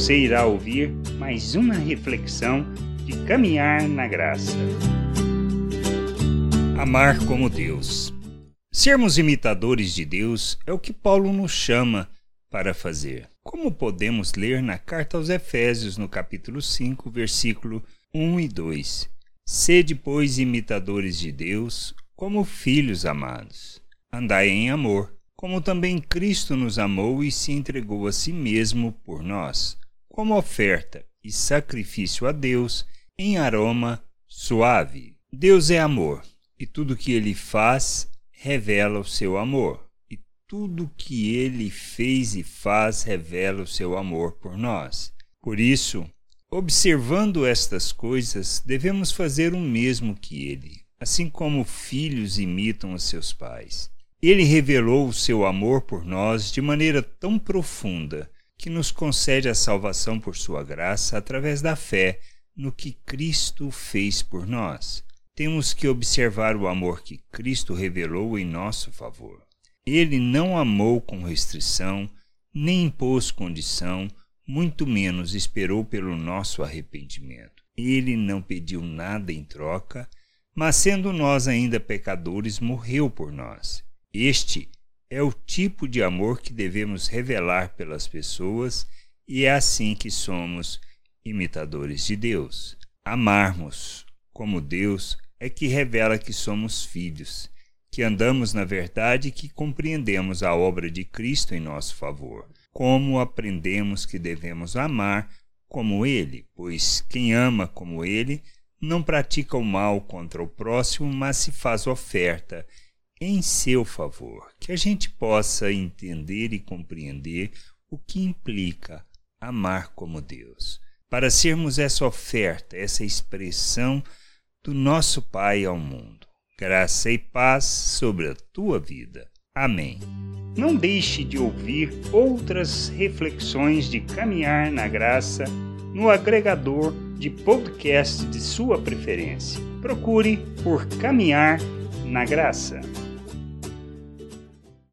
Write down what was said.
você irá ouvir mais uma reflexão de caminhar na graça. Amar como Deus. Sermos imitadores de Deus é o que Paulo nos chama para fazer. Como podemos ler na carta aos Efésios, no capítulo 5, versículo 1 e 2. Sede, pois, imitadores de Deus, como filhos amados. Andai em amor, como também Cristo nos amou e se entregou a si mesmo por nós, como oferta e sacrifício a Deus em aroma suave. Deus é amor, e tudo que ele faz revela o seu amor. E tudo que ele fez e faz revela o seu amor por nós. Por isso, observando estas coisas, devemos fazer o mesmo que ele, assim como filhos imitam os seus pais. Ele revelou o seu amor por nós de maneira tão profunda que nos concede a salvação por sua graça através da fé no que Cristo fez por nós. Temos que observar o amor que Cristo revelou em nosso favor. Ele não amou com restrição, nem impôs condição, muito menos esperou pelo nosso arrependimento. Ele não pediu nada em troca, mas sendo nós ainda pecadores, morreu por nós. Este é o tipo de amor que devemos revelar pelas pessoas e é assim que somos imitadores de Deus. Amarmos como Deus é que revela que somos filhos, que andamos na verdade e que compreendemos a obra de Cristo em nosso favor. Como aprendemos que devemos amar como Ele, pois quem ama como Ele não pratica o mal contra o próximo, mas se faz oferta em seu favor, que a gente possa entender e compreender o que implica amar como Deus, para sermos essa oferta, essa expressão do nosso Pai ao mundo. Graça e paz sobre a tua vida. Amém. Não deixe de ouvir outras reflexões de caminhar na graça no agregador de podcast de sua preferência. Procure por Caminhar na Graça.